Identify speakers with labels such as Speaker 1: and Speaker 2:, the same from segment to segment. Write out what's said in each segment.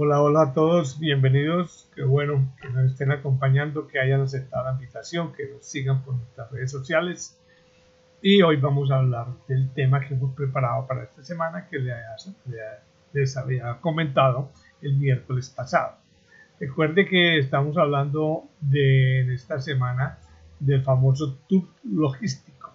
Speaker 1: Hola, hola a todos, bienvenidos. Qué bueno que nos estén acompañando, que hayan aceptado la invitación, que nos sigan por nuestras redes sociales. Y hoy vamos a hablar del tema que hemos preparado para esta semana que les había comentado el miércoles pasado. Recuerde que estamos hablando de esta semana del famoso tour logístico.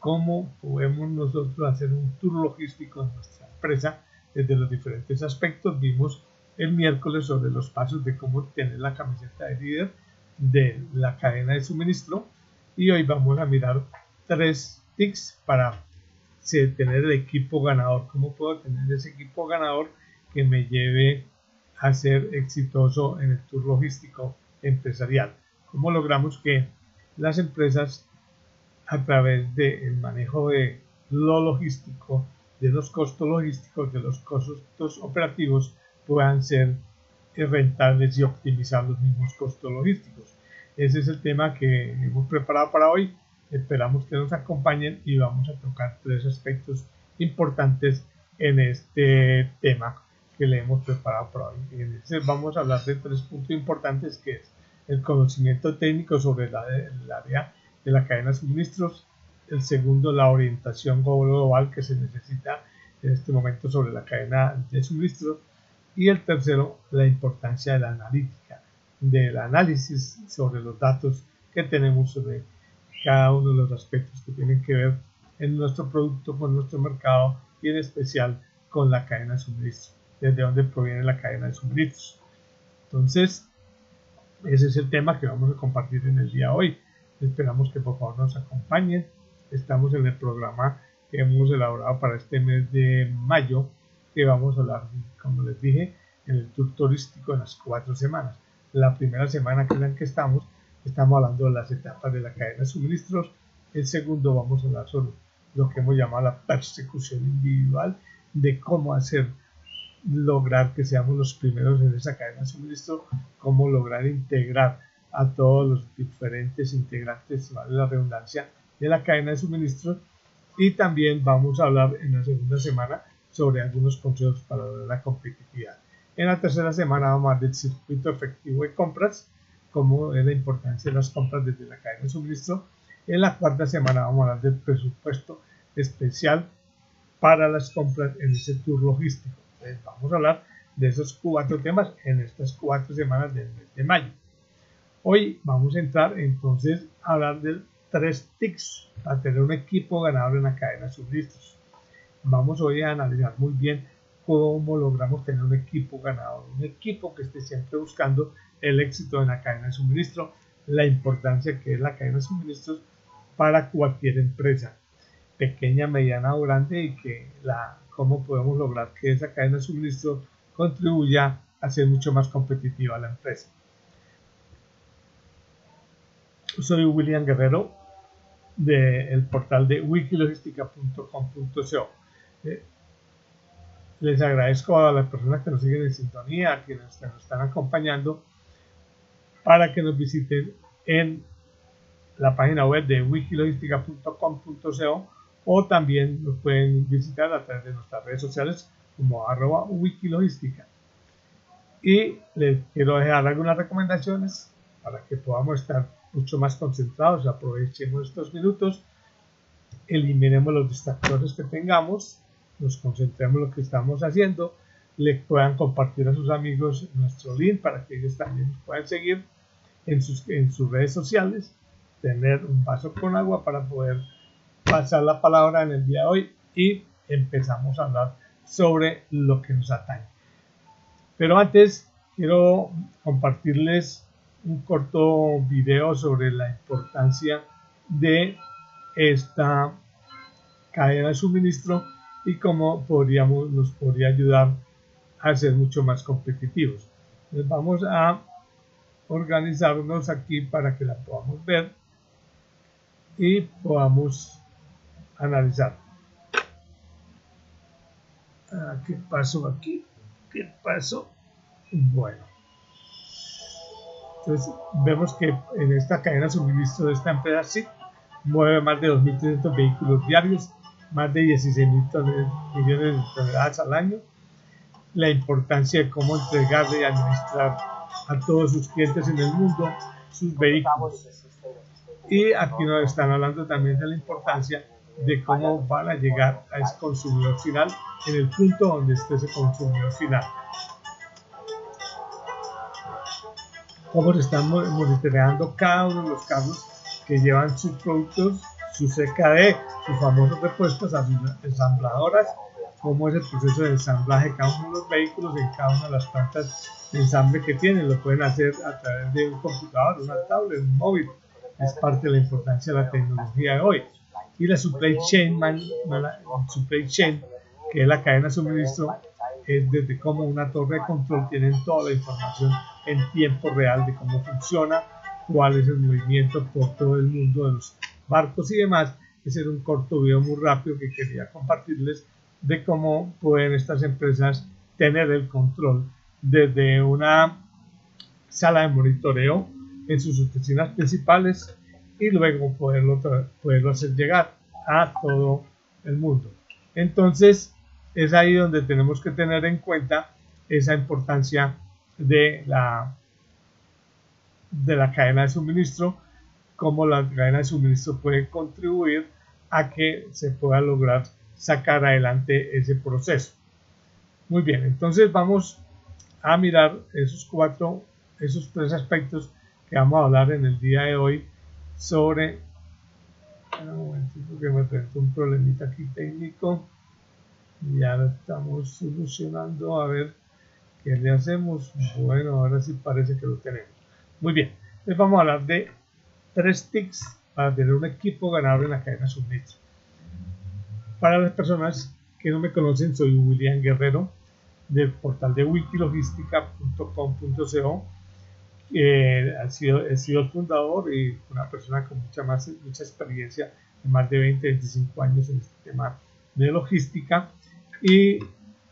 Speaker 1: Cómo podemos nosotros hacer un tour logístico en nuestra empresa desde los diferentes aspectos. Vimos el miércoles sobre los pasos de cómo tener la camiseta de líder de la cadena de suministro y hoy vamos a mirar tres tips para tener el equipo ganador. ¿Cómo puedo tener ese equipo ganador que me lleve a ser exitoso en el tour logístico empresarial? ¿Cómo logramos que las empresas a través del manejo de lo logístico de los costos logísticos, de los costos operativos, puedan ser rentables y optimizar los mismos costos logísticos. Ese es el tema que hemos preparado para hoy. Esperamos que nos acompañen y vamos a tocar tres aspectos importantes en este tema que le hemos preparado para hoy. En ese vamos a hablar de tres puntos importantes que es el conocimiento técnico sobre el área de la cadena de suministros, el segundo, la orientación global que se necesita en este momento sobre la cadena de suministro. Y el tercero, la importancia de la analítica, del análisis sobre los datos que tenemos sobre cada uno de los aspectos que tienen que ver en nuestro producto, con nuestro mercado y en especial con la cadena de suministro, desde dónde proviene la cadena de suministros. Entonces, ese es el tema que vamos a compartir en el día de hoy. Esperamos que por favor nos acompañen estamos en el programa que hemos elaborado para este mes de mayo, que vamos a hablar, como les dije, en el tour turístico en las cuatro semanas. La primera semana que es la que estamos, estamos hablando de las etapas de la cadena de suministros. El segundo vamos a hablar sobre lo que hemos llamado la persecución individual, de cómo hacer lograr que seamos los primeros en esa cadena de suministro, cómo lograr integrar a todos los diferentes integrantes, vale la redundancia, de la cadena de suministro y también vamos a hablar en la segunda semana sobre algunos consejos para la competitividad. En la tercera semana vamos a hablar del circuito efectivo de compras, como es la importancia de las compras desde la cadena de suministro. En la cuarta semana vamos a hablar del presupuesto especial para las compras en ese tour logístico. Entonces vamos a hablar de esos cuatro temas en estas cuatro semanas del mes de mayo. Hoy vamos a entrar entonces a hablar del tres tics para tener un equipo ganador en la cadena de suministros. Vamos hoy a analizar muy bien cómo logramos tener un equipo ganador, un equipo que esté siempre buscando el éxito en la cadena de suministro, la importancia que es la cadena de suministros para cualquier empresa, pequeña, mediana o grande, y que la, cómo podemos lograr que esa cadena de suministro contribuya a ser mucho más competitiva la empresa. Soy William Guerrero, del portal de wikilogistica.com.co. Les agradezco a las personas que nos siguen en sintonía, a quienes nos están acompañando, para que nos visiten en la página web de wikilogistica.com.co o también nos pueden visitar a través de nuestras redes sociales como arroba wikilogistica. Y les quiero dejar algunas recomendaciones para que podamos estar mucho más concentrados, aprovechemos estos minutos, eliminemos los distractores que tengamos, nos concentremos en lo que estamos haciendo, le puedan compartir a sus amigos nuestro link para que ellos también puedan seguir en sus, en sus redes sociales, tener un vaso con agua para poder pasar la palabra en el día de hoy y empezamos a hablar sobre lo que nos atañe. Pero antes quiero compartirles un corto video sobre la importancia de esta cadena de suministro y cómo podríamos, nos podría ayudar a ser mucho más competitivos. Entonces vamos a organizarnos aquí para que la podamos ver y podamos analizar. Ah, ¿Qué pasó aquí? ¿Qué pasó? Bueno. Entonces vemos que en esta cadena de suministro de esta empresa sí mueve más de 2.300 vehículos diarios, más de 16 mil millones de toneladas al año la importancia de cómo entregarle y administrar a todos sus clientes en el mundo sus vehículos. Y aquí nos están hablando también de la importancia de cómo van a llegar a ese consumidor final en el punto donde esté ese consumidor final. Cómo se están monitoreando cada uno de los carros que llevan sus productos, su CKD, sus a sus ensambladoras, cómo es el proceso de ensamblaje de cada uno de los vehículos en cada una de las plantas de ensamble que tienen. Lo pueden hacer a través de un computador, una tablet, un móvil. Es parte de la importancia de la tecnología de hoy y la supply chain, supply chain que es la cadena de suministro, es desde cómo una torre de control tienen toda la información en tiempo real de cómo funciona, cuál es el movimiento por todo el mundo de los barcos y demás. Ese era un corto video muy rápido que quería compartirles de cómo pueden estas empresas tener el control desde una sala de monitoreo en sus oficinas principales y luego poderlo, poderlo hacer llegar a todo el mundo. Entonces, es ahí donde tenemos que tener en cuenta esa importancia de la, de la cadena de suministro, cómo la cadena de suministro puede contribuir a que se pueda lograr sacar adelante ese proceso. Muy bien, entonces vamos a mirar esos cuatro, esos tres aspectos que vamos a hablar en el día de hoy sobre un momentito que me presentó un problemita aquí técnico. Ya lo estamos solucionando a ver qué le hacemos. Bueno ahora sí parece que lo tenemos. Muy bien les vamos a hablar de tres tips para tener un equipo ganador en la cadena suministro para las personas que no me conocen soy William Guerrero del portal de wikilogistica.com.co eh, he sido el fundador y una persona con mucha, más, mucha experiencia de más de 20, 25 años en este tema de logística y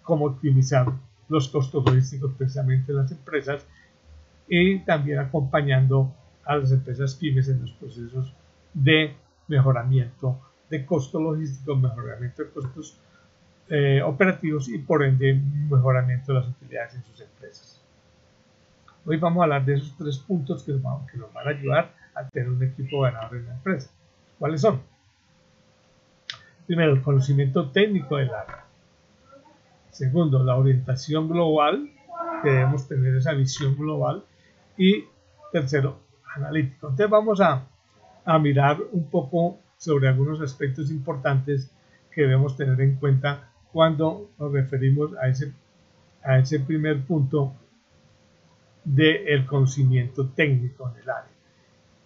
Speaker 1: cómo optimizar los costos logísticos precisamente en las empresas y también acompañando a las empresas pymes en los procesos de mejoramiento de costos logísticos, mejoramiento de costos eh, operativos y por ende mejoramiento de las utilidades en sus empresas. Hoy vamos a hablar de esos tres puntos que nos, van, que nos van a ayudar a tener un equipo ganador en la empresa. ¿Cuáles son? Primero, el conocimiento técnico del área. Segundo, la orientación global, que debemos tener esa visión global. Y tercero, analítico. Entonces vamos a, a mirar un poco sobre algunos aspectos importantes que debemos tener en cuenta cuando nos referimos a ese, a ese primer punto del conocimiento técnico en el área.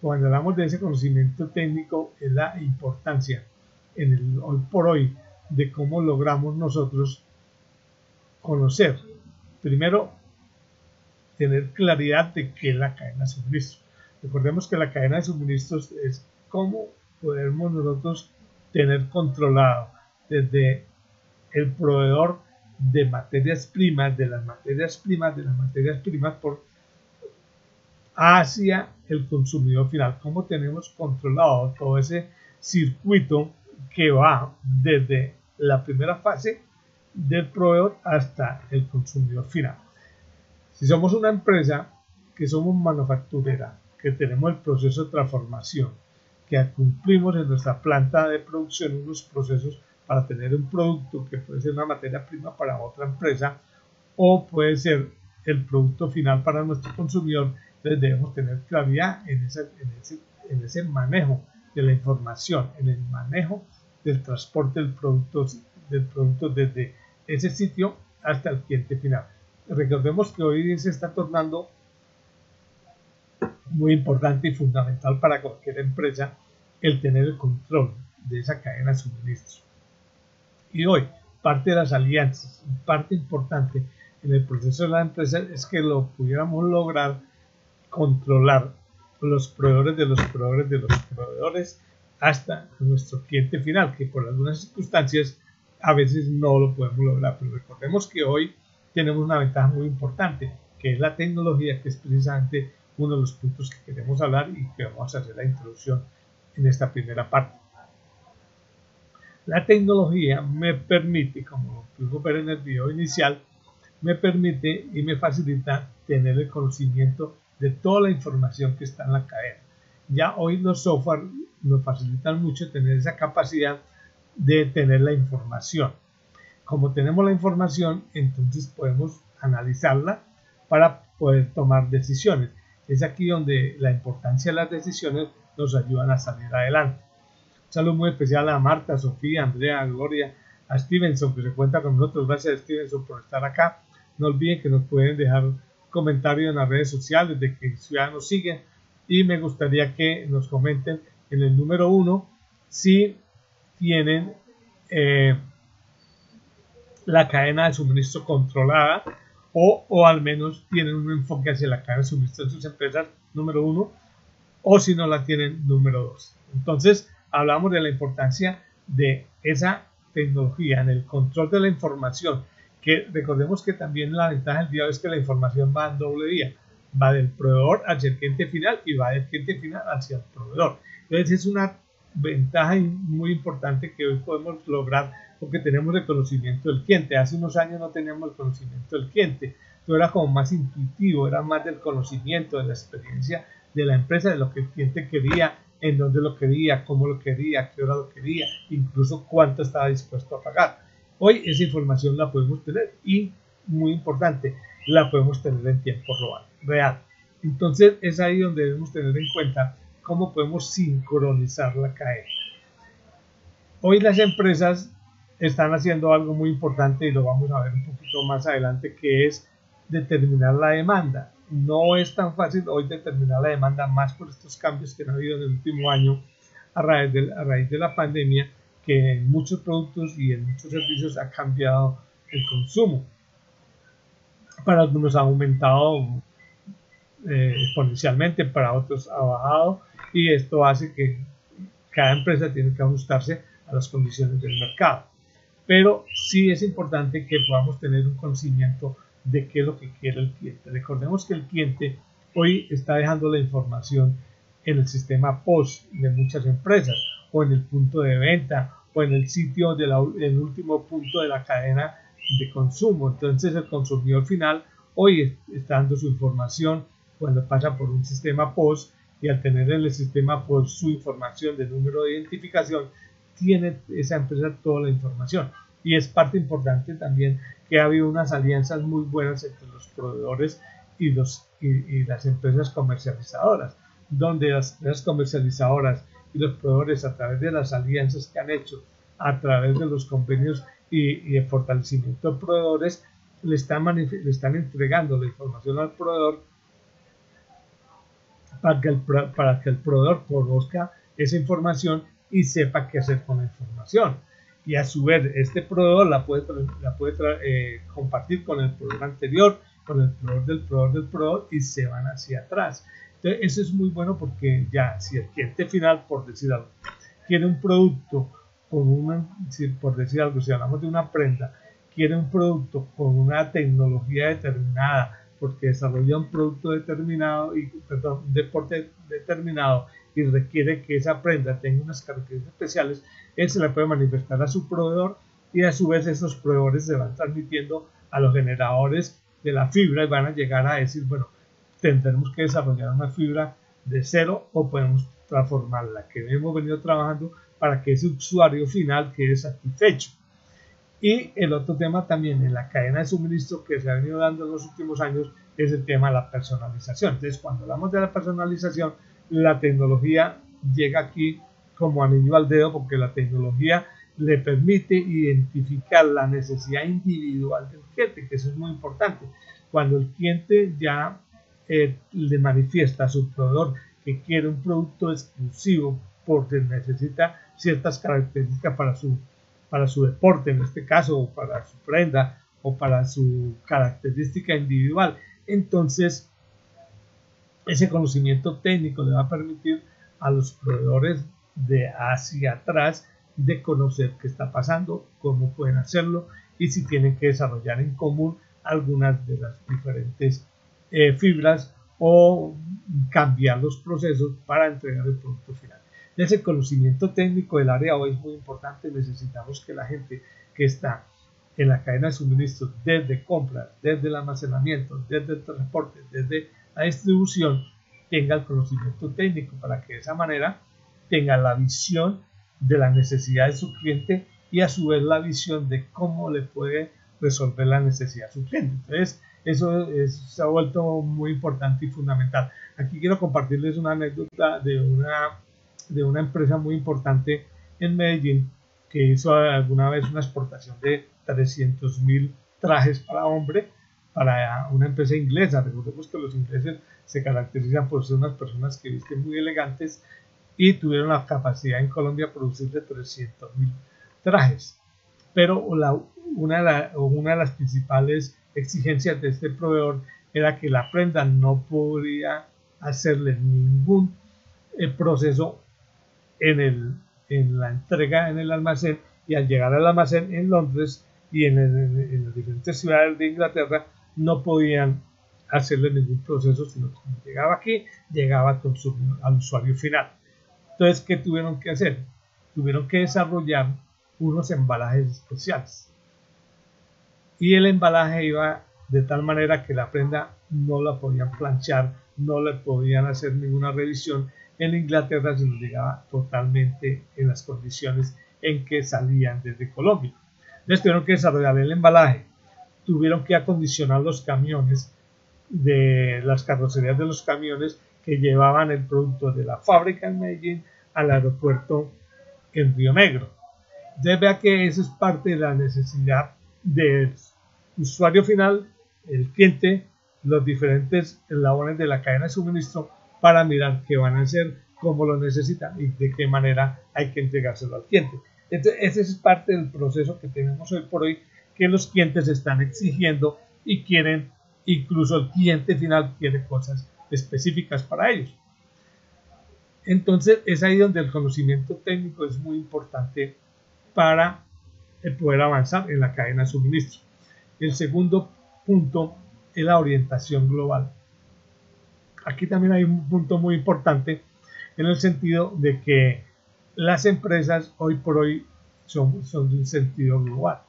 Speaker 1: Cuando hablamos de ese conocimiento técnico es la importancia en el hoy por hoy de cómo logramos nosotros conocer, primero, tener claridad de qué es la cadena de suministro. Recordemos que la cadena de suministros es cómo podemos nosotros tener controlado desde el proveedor de materias primas, de las materias primas, de las materias primas por hacia el consumidor final. Cómo tenemos controlado todo ese circuito que va desde la primera fase del proveedor hasta el consumidor final. Si somos una empresa que somos manufacturera, que tenemos el proceso de transformación, que cumplimos en nuestra planta de producción unos procesos para tener un producto que puede ser una materia prima para otra empresa o puede ser el producto final para nuestro consumidor, entonces debemos tener claridad en ese, en ese, en ese manejo de la información, en el manejo del transporte del producto, del producto desde ese sitio hasta el cliente final. Recordemos que hoy se está tornando muy importante y fundamental para cualquier empresa el tener el control de esa cadena de suministro. Y hoy, parte de las alianzas, parte importante en el proceso de la empresa es que lo pudiéramos lograr controlar los proveedores de los proveedores de los proveedores hasta nuestro cliente final, que por algunas circunstancias a veces no lo podemos lograr. Pero recordemos que hoy tenemos una ventaja muy importante, que es la tecnología, que es precisamente uno de los puntos que queremos hablar y que vamos a hacer la introducción en esta primera parte. La tecnología me permite, como pudimos ver en el video inicial, me permite y me facilita tener el conocimiento de toda la información que está en la cadena. Ya hoy los software nos facilitan mucho tener esa capacidad de tener la información. Como tenemos la información, entonces podemos analizarla para poder tomar decisiones. Es aquí donde la importancia de las decisiones nos ayudan a salir adelante. Un saludo muy especial a Marta, Sofía, Andrea, Gloria, a Stevenson, que se cuenta con nosotros. Gracias Stevenson por estar acá. No olviden que nos pueden dejar comentarios en las redes sociales de que Ciudadanos siguen y me gustaría que nos comenten en el número uno si tienen eh, la cadena de suministro controlada o, o, al menos tienen un enfoque hacia la cadena de suministro en sus empresas, número uno, o si no la tienen, número dos. Entonces, hablamos de la importancia de esa tecnología en el control de la información, que recordemos que también la ventaja del día es que la información va en doble vía, va del proveedor hacia el cliente final y va del cliente final hacia el proveedor. Entonces es una ventaja muy importante que hoy podemos lograr porque tenemos el conocimiento del cliente. Hace unos años no teníamos el conocimiento del cliente. Todo era como más intuitivo, era más del conocimiento, de la experiencia de la empresa, de lo que el cliente quería, en dónde lo quería, cómo lo quería, qué hora lo quería, incluso cuánto estaba dispuesto a pagar. Hoy esa información la podemos tener y, muy importante, la podemos tener en tiempo real. Entonces es ahí donde debemos tener en cuenta cómo podemos sincronizar la cadena. Hoy las empresas están haciendo algo muy importante y lo vamos a ver un poquito más adelante, que es determinar la demanda. No es tan fácil hoy determinar la demanda más por estos cambios que han habido en el último año a raíz de, a raíz de la pandemia, que en muchos productos y en muchos servicios ha cambiado el consumo. Para algunos ha aumentado eh, exponencialmente, para otros ha bajado y esto hace que cada empresa tiene que ajustarse a las condiciones del mercado pero sí es importante que podamos tener un conocimiento de qué es lo que quiere el cliente. Recordemos que el cliente hoy está dejando la información en el sistema POS de muchas empresas o en el punto de venta o en el sitio del último punto de la cadena de consumo. Entonces el consumidor final hoy está dando su información cuando pasa por un sistema POS y al tener en el sistema POS su información de número de identificación, tiene esa empresa toda la información. Y es parte importante también que ha habido unas alianzas muy buenas entre los proveedores y, los, y, las empresas comercializadoras, donde las empresas comercializadoras y los proveedores a través de las alianzas que han hecho, a través de los convenios y, y el fortalecimiento de proveedores, le están, le están entregando la información al proveedor para que, el, para que el proveedor conozca esa información y sepa qué hacer con la información. Y a su vez, este proveedor la puede, la puede eh, compartir con el proveedor anterior, con el proveedor del proveedor del proveedor y se van hacia atrás. Entonces, eso es muy bueno porque ya, si el cliente final, por decir algo, quiere un producto con una, por decir algo, si hablamos de una prenda, quiere un producto con una tecnología determinada, porque desarrolla un producto determinado y, perdón, un deporte determinado y requiere que esa prenda tenga unas características especiales, él se la puede manifestar a su proveedor y a su vez esos proveedores se van transmitiendo a los generadores de la fibra y van a llegar a decir, bueno, tendremos que desarrollar una fibra de cero o podemos transformarla, que hemos venido trabajando para que ese usuario final quede satisfecho. Y el otro tema también en la cadena de suministro que se ha venido dando en los últimos años es el tema de la personalización. Entonces, cuando hablamos de la personalización, la tecnología llega aquí como anillo al dedo porque la tecnología le permite identificar la necesidad individual del cliente, que eso es muy importante. Cuando el cliente ya eh, le manifiesta a su proveedor que quiere un producto exclusivo porque necesita ciertas características para su, para su deporte, en este caso, o para su prenda, o para su característica individual, entonces ese conocimiento técnico le va a permitir a los proveedores de hacia atrás de conocer qué está pasando, cómo pueden hacerlo y si tienen que desarrollar en común algunas de las diferentes eh, fibras o cambiar los procesos para entregar el producto final. Ese conocimiento técnico del área hoy es muy importante. Necesitamos que la gente que está en la cadena de suministro, desde compras, desde el almacenamiento, desde el transporte, desde la distribución, tenga el conocimiento técnico para que de esa manera tenga la visión de la necesidad de su cliente y a su vez la visión de cómo le puede resolver la necesidad de su cliente. Entonces, eso se ha vuelto muy importante y fundamental. Aquí quiero compartirles una anécdota de una, de una empresa muy importante en Medellín que hizo alguna vez una exportación de 300 mil trajes para hombre para una empresa inglesa. Recordemos que los ingleses se caracterizan por ser unas personas que visten muy elegantes y tuvieron la capacidad en Colombia de producir de 300 mil trajes. Pero una, de una de las principales exigencias de este proveedor era que la prenda no podía hacerle ningún eh, proceso en, el, en la entrega en el almacén y al llegar al almacén en Londres y en, en las diferentes ciudades de Inglaterra no podían hacerle ningún proceso, sino que llegaba aquí, llegaba al usuario final. Entonces, ¿qué tuvieron que hacer? Tuvieron que desarrollar unos embalajes especiales. Y el embalaje iba de tal manera que la prenda no la podían planchar, no le podían hacer ninguna revisión. En Inglaterra se nos llegaba totalmente en las condiciones en que salían desde Colombia. Entonces tuvieron que desarrollar el embalaje, tuvieron que acondicionar los camiones de las carrocerías de los camiones que llevaban el producto de la fábrica en Medellín al aeropuerto en Río Negro. Entonces vea que eso es parte de la necesidad del usuario final, el cliente, los diferentes eslabones de la cadena de suministro para mirar qué van a hacer, cómo lo necesitan y de qué manera hay que entregárselo al cliente. Entonces, ese es parte del proceso que tenemos hoy por hoy, que los clientes están exigiendo y quieren incluso el cliente final quiere cosas específicas para ellos. Entonces es ahí donde el conocimiento técnico es muy importante para poder avanzar en la cadena de suministro. El segundo punto es la orientación global. Aquí también hay un punto muy importante en el sentido de que las empresas hoy por hoy son, son de un sentido global.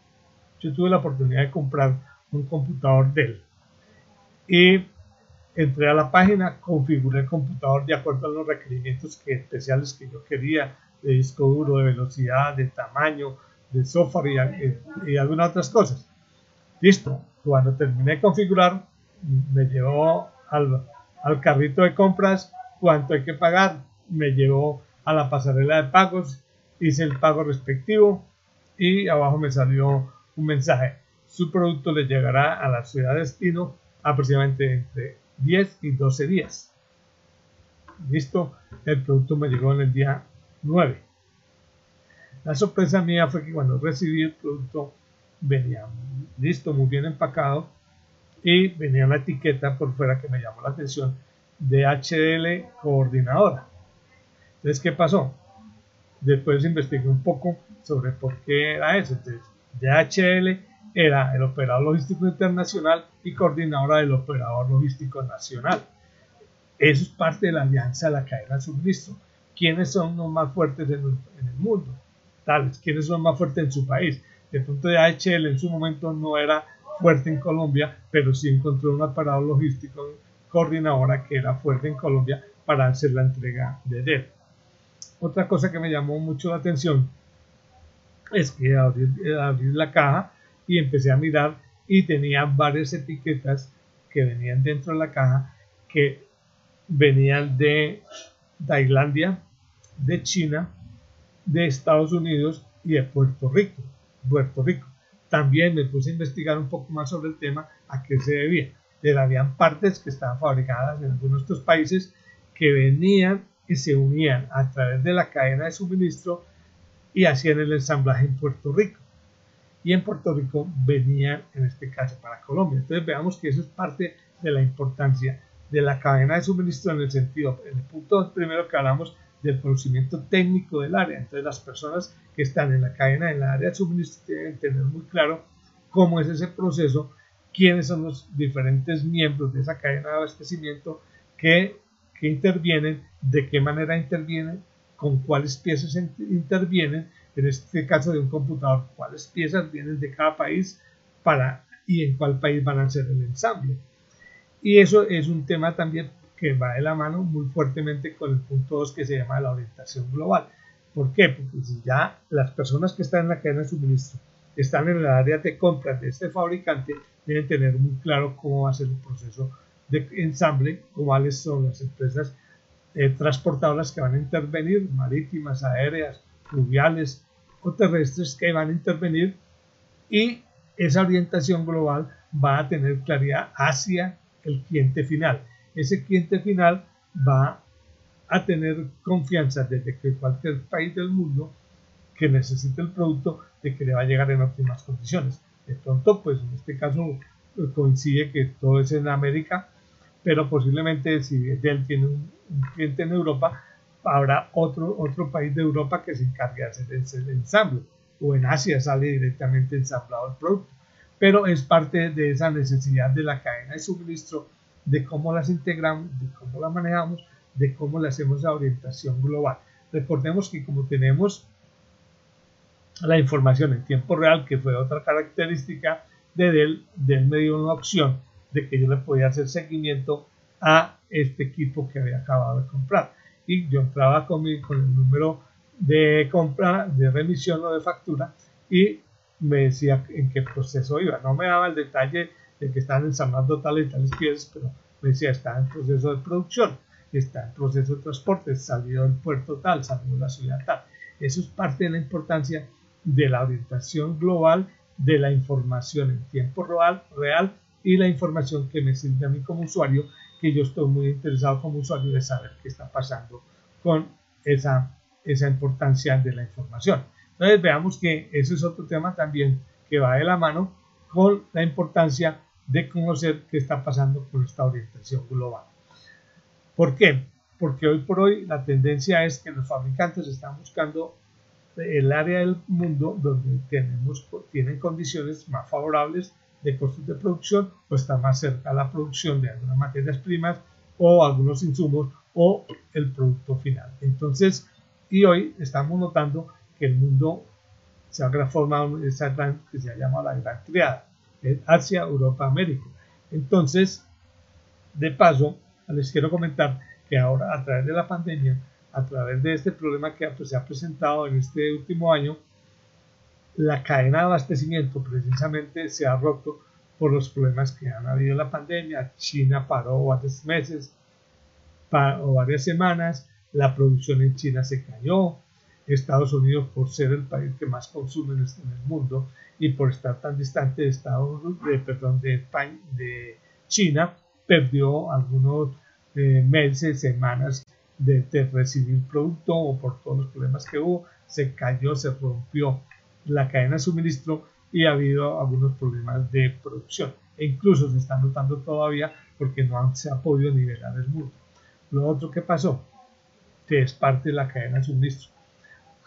Speaker 1: Yo tuve la oportunidad de comprar un computador Dell y entré a la página, configuré el computador de acuerdo a los requerimientos que, especiales que yo quería, de disco duro, de velocidad, de tamaño, de software y, y algunas otras cosas. Listo, cuando terminé de configurar, me llevó al, carrito de compras cuánto hay que pagar, me llevó a la pasarela de pagos, hice el pago respectivo y abajo me salió un mensaje. Su producto le llegará a la ciudad de destino aproximadamente entre 10 y 12 días. Listo, el producto me llegó en el día 9. La sorpresa mía fue que cuando recibí el producto venía listo, muy bien empacado y venía una etiqueta por fuera que me llamó la atención de coordinadora. Entonces, ¿qué pasó? Después investigué un poco sobre por qué era eso. Entonces, DHL era el operador logístico internacional y coordinadora del operador logístico nacional. Eso es parte de la alianza de la cadena de suministro. ¿Quiénes son los más fuertes en el, mundo? Tales, ¿quiénes son más fuertes en su país? De AHL en su momento no era fuerte en Colombia, pero sí encontró un operador logístico coordinadora que era fuerte en Colombia para hacer la entrega de DEL. Otra cosa que me llamó mucho la atención es que abrir, abrir la caja y empecé a mirar y tenía varias etiquetas que venían dentro de la caja que venían de Tailandia, de China, de Estados Unidos y de Puerto Rico. Puerto Rico. También me puse a investigar un poco más sobre el tema, a qué se debía. De habían partes que estaban fabricadas en algunos de estos países que venían y se unían a través de la cadena de suministro y hacían el ensamblaje en Puerto Rico y en Puerto Rico venían en este caso para Colombia. Entonces veamos que eso es parte de la importancia de la cadena de suministro en el sentido, en el punto primero que hablamos del conocimiento técnico del área. Entonces las personas que están en la cadena, en la área de suministro, deben tener muy claro cómo es ese proceso, quiénes son los diferentes miembros de esa cadena de abastecimiento que, que intervienen, de qué manera intervienen, con cuáles piezas intervienen en este caso de un computador, cuáles piezas vienen de cada país para y en cuál país van a ser el ensamble. Y eso es un tema también que va de la mano muy fuertemente con el punto 2 que se llama la orientación global. ¿Por qué? Porque si ya las personas que están en la cadena de suministro están en el área de compras de este fabricante, deben tener muy claro cómo va a ser el proceso de ensamble, cuáles son las empresas eh, transportadoras que van a intervenir, marítimas, aéreas, fluviales o terrestres que van a intervenir y esa orientación global va a tener claridad hacia el cliente final. Ese cliente final va a tener confianza desde que cualquier país del mundo que necesite el producto de que le va a llegar en óptimas condiciones. De pronto, pues en este caso coincide que todo es en América, pero posiblemente si Dell tiene un, cliente en Europa, habrá otro, otro país de Europa que se encargue de hacer el ensamble, o en Asia sale directamente ensamblado el producto, pero es parte de esa necesidad de la cadena de suministro, de cómo las integramos, de cómo la manejamos, de cómo le hacemos la orientación global. Recordemos que como tenemos la información en tiempo real, que fue otra característica de Dell, Dell me dio una opción de que yo le podía hacer seguimiento a este equipo que había acabado de comprar. Y yo entraba con, con el número de compra, de remisión o de factura y me decía en qué proceso iba. No me daba el detalle de que estaban ensamblando tales y tales piezas, pero me decía está en proceso de producción, está en proceso de transporte, salió del puerto tal, salió de la ciudad tal. Eso es parte de la importancia de la orientación global de la información en tiempo real, real y la información que me sirve a mí como usuario, que yo estoy muy interesado como usuario de saber qué está pasando con esa, esa importancia de la información. Entonces veamos que ese es otro tema también que va de la mano con la importancia de conocer qué está pasando con esta orientación global. ¿Por qué? Porque hoy por hoy la tendencia es que los fabricantes están buscando el área del mundo donde tenemos, tienen condiciones más favorables de costos de producción o está más cerca a la producción de algunas materias primas o algunos insumos o el producto final. Entonces, y hoy estamos notando que el mundo se ha formado esa gran que se ha llamado la gran triada, Asia, Europa, América. Entonces, de paso, les quiero comentar que ahora a través de la pandemia a través de este problema que pues, se ha presentado en este último año, la cadena de abastecimiento precisamente se ha roto por los problemas que han habido en la pandemia. China paró varios meses o varias semanas, la producción en China se cayó, Estados Unidos por ser el país que más consume en, el mundo y por estar tan distante de Estados de, perdón, de, de China, perdió algunos eh, meses, semanas de, recibir producto o por todos los problemas que hubo, se cayó, se rompió la cadena de suministro y ha habido algunos problemas de producción. E incluso se está notando todavía porque no se ha podido nivelar el mundo. Lo otro que pasó, que es parte de la cadena de suministro.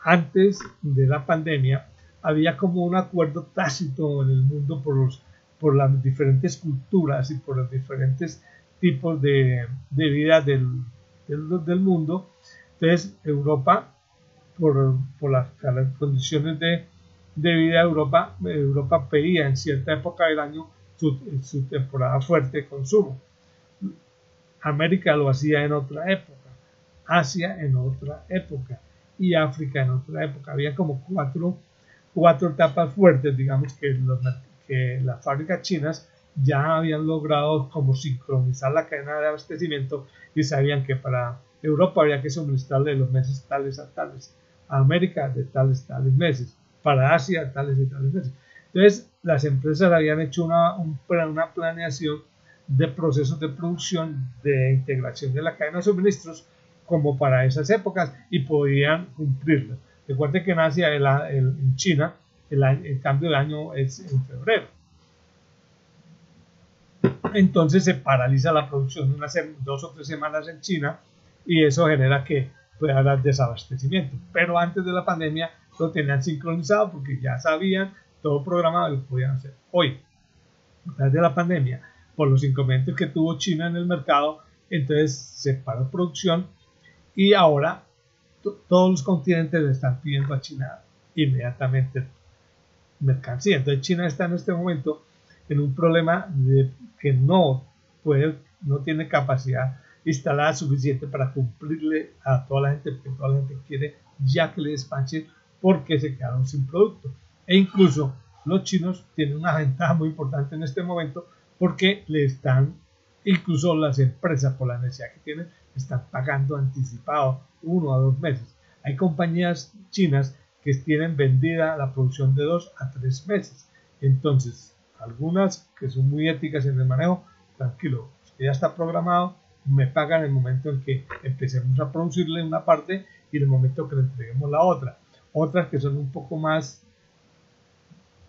Speaker 1: Antes de la pandemia había como un acuerdo tácito en el mundo por, los, por las diferentes culturas y por los diferentes tipos de, de vida del, del, mundo. Entonces, Europa, por, por las, condiciones de, de, vida, Europa, Europa pedía en cierta época del año su, su temporada fuerte de consumo. América lo hacía en otra época, Asia en otra época y África en otra época. Había como cuatro, cuatro etapas fuertes, digamos que, los, que las fábricas chinas ya habían logrado como sincronizar la cadena de abastecimiento y sabían que para Europa había que suministrarle los meses tales a tales, a América de tales tales meses, para Asia tales y tales meses. Entonces, las empresas habían hecho una, una planeación de procesos de producción, de integración de la cadena de suministros, como para esas épocas y podían cumplirlo. Recuerden que en Asia, el, en China, el, el cambio de año es en febrero entonces se paraliza la producción unas dos o tres semanas en China y eso genera que pueda haber desabastecimiento. Pero antes de la pandemia lo tenían sincronizado porque ya sabían todo programado y lo podían hacer. Hoy, antes de la pandemia, por los inconvenientes que tuvo China en el mercado, entonces se paró producción y ahora todos los continentes le están pidiendo a China inmediatamente mercancía. Entonces China está en este momento en un problema de que no puede, no tiene capacidad instalada suficiente para cumplirle a toda la gente, porque toda la gente quiere ya que le despache porque se quedaron sin producto. E incluso los chinos tienen una ventaja muy importante en este momento porque le están, incluso las empresas por la necesidad que tienen, están pagando anticipado uno a dos meses. Hay compañías chinas que tienen vendida la producción de dos a tres meses. Entonces, algunas que son muy éticas en el manejo, tranquilo, ya está programado, me pagan el momento en que empecemos a producirle una parte y el momento que le entreguemos la otra. Otras que son un poco más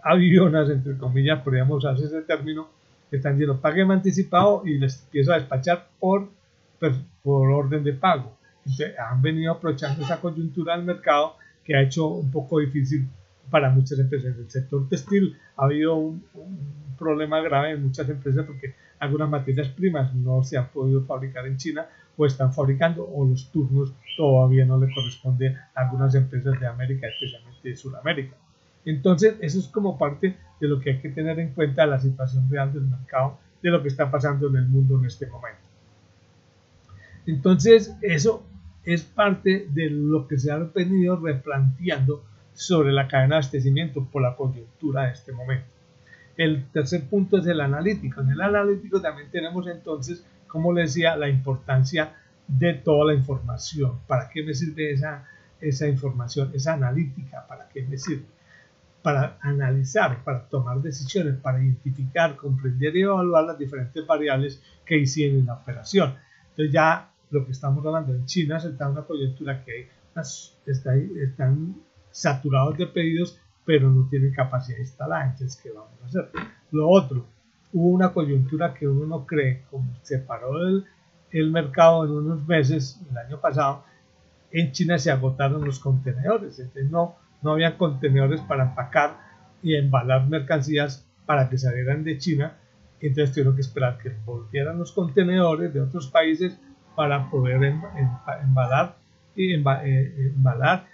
Speaker 1: avionas, entre comillas, podríamos hacer ese término, están diciendo, pagueme anticipado y les empiezo a despachar por, por orden de pago. Entonces, han venido aprovechando esa coyuntura del mercado que ha hecho un poco difícil para muchas empresas. En el sector textil ha habido un, problema grave en muchas empresas porque algunas materias primas no se han podido fabricar en China o están fabricando o los turnos todavía no le corresponden a algunas empresas de América, especialmente de Sudamérica. Entonces, eso es como parte de lo que hay que tener en cuenta la situación real del mercado, de lo que está pasando en el mundo en este momento. Entonces, eso es parte de lo que se ha venido replanteando sobre la cadena de abastecimiento por la coyuntura de este momento. El tercer punto es el analítico. En el analítico también tenemos entonces, como les decía, la importancia de toda la información. ¿Para qué me sirve esa, esa información, esa analítica? ¿Para qué me sirve? para analizar, para tomar decisiones, para identificar, comprender y evaluar las diferentes variables que inciden en la operación. Entonces ya lo que estamos hablando en China se está en una coyuntura que está, están saturados de pedidos, pero no tienen capacidad instalada. Entonces, ¿qué vamos a hacer? Lo otro, hubo una coyuntura que uno no cree, como se paró el, el mercado en unos meses, el año pasado, en China se agotaron los contenedores. Entonces, no no había contenedores para empacar y embalar mercancías para que salieran de China. Entonces tuvieron que esperar que volvieran los contenedores de otros países para poder em, em, embalar eh, embalar,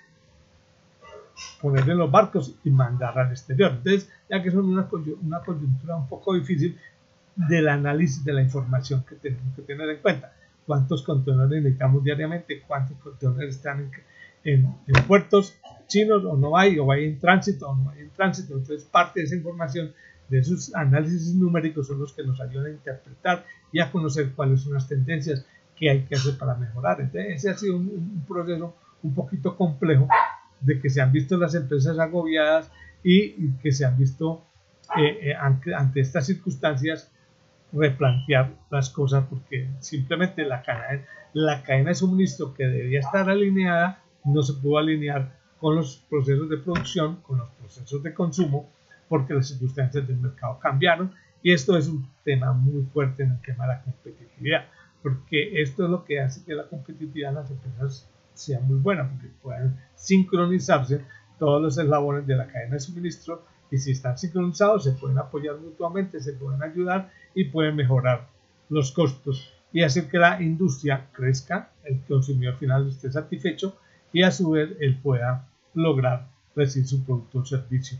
Speaker 1: poner en los barcos y mandar al exterior. Entonces, ya que son una, una coyuntura un poco difícil del análisis de la información que tenemos que tener en cuenta. ¿Cuántos contenedores necesitamos diariamente? ¿Cuántos contenedores están en, en puertos? chinos o no hay, o hay en tránsito o no hay en tránsito. Entonces parte de esa información, de esos análisis numéricos son los que nos ayudan a interpretar y a conocer cuáles son las tendencias que hay que hacer para mejorar. Entonces ese ha sido un, proceso un poquito complejo de que se han visto las empresas agobiadas y, que se han visto eh, eh, ante, ante, estas circunstancias replantear las cosas porque simplemente la cadena, la cadena de suministro que debía estar alineada no se pudo alinear con los procesos de producción, con los procesos de consumo, porque las circunstancias del mercado cambiaron y esto es un tema muy fuerte en el tema de la competitividad, porque esto es lo que hace que la competitividad en las empresas sea muy buena, porque puedan sincronizarse todos los eslabones de la cadena de suministro y si están sincronizados se pueden apoyar mutuamente, se pueden ayudar y pueden mejorar los costos y hacer que la industria crezca, el consumidor final esté satisfecho y a su vez él pueda lograr recibir su producto o servicio.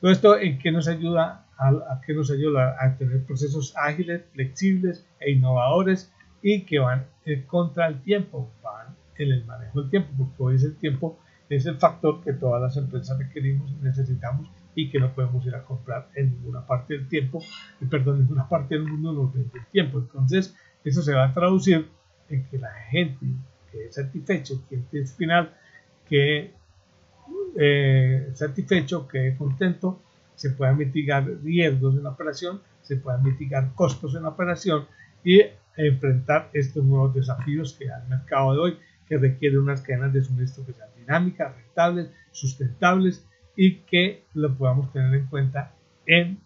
Speaker 1: Todo esto en qué nos ayuda a, que nos ayuda a tener procesos ágiles, flexibles e innovadores y que van contra el tiempo, van en el manejo del tiempo, porque hoy es el tiempo, es el factor que todas las empresas requerimos necesitamos y que no podemos ir a comprar en ninguna parte del tiempo, eh, perdón, en ninguna parte del mundo nos vende el tiempo. Entonces, eso se va a traducir en que la gente que es satisfecho, cliente final que eh, satisfecho, que contento, se puedan mitigar riesgos en la operación, se puedan mitigar costos en la operación y enfrentar estos nuevos desafíos que el mercado de hoy, que requiere unas cadenas de suministro que sean dinámicas, rentables, sustentables y que lo podamos tener en cuenta en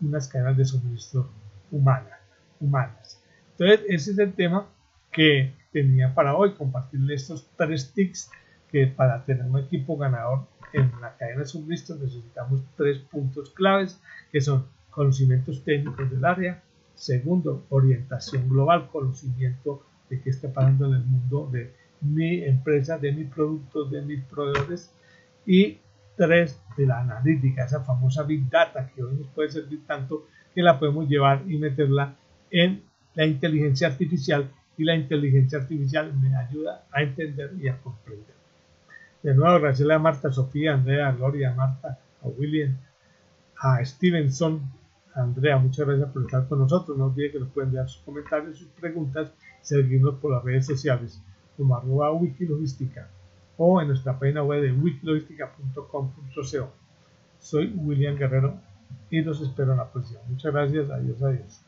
Speaker 1: unas cadenas de suministro humanas. humanas. Entonces, ese es el tema que tenía para hoy, compartirle estos tres tips que para tener un equipo ganador en la cadena de suministro necesitamos tres puntos claves que son conocimientos técnicos del área, segundo, orientación global, conocimiento de qué está pasando en el mundo de mi empresa, de mis productos, de mis proveedores Y tres, de la analítica, esa famosa Big Data que hoy nos puede servir tanto que la podemos llevar y meterla en la inteligencia artificial y la inteligencia artificial me ayuda a entender y a comprender. De nuevo, agradecerle a Marta, Sofía, Andrea, Gloria, Marta, a William, a Stevenson, a Andrea, muchas gracias por estar con nosotros. No olviden que nos pueden enviar sus comentarios, sus preguntas, seguirnos por las redes sociales como arroba wikilogística o en nuestra página web de wikilogística.com.co. Soy William Guerrero y los espero en la próxima. Muchas gracias. Adiós, adiós.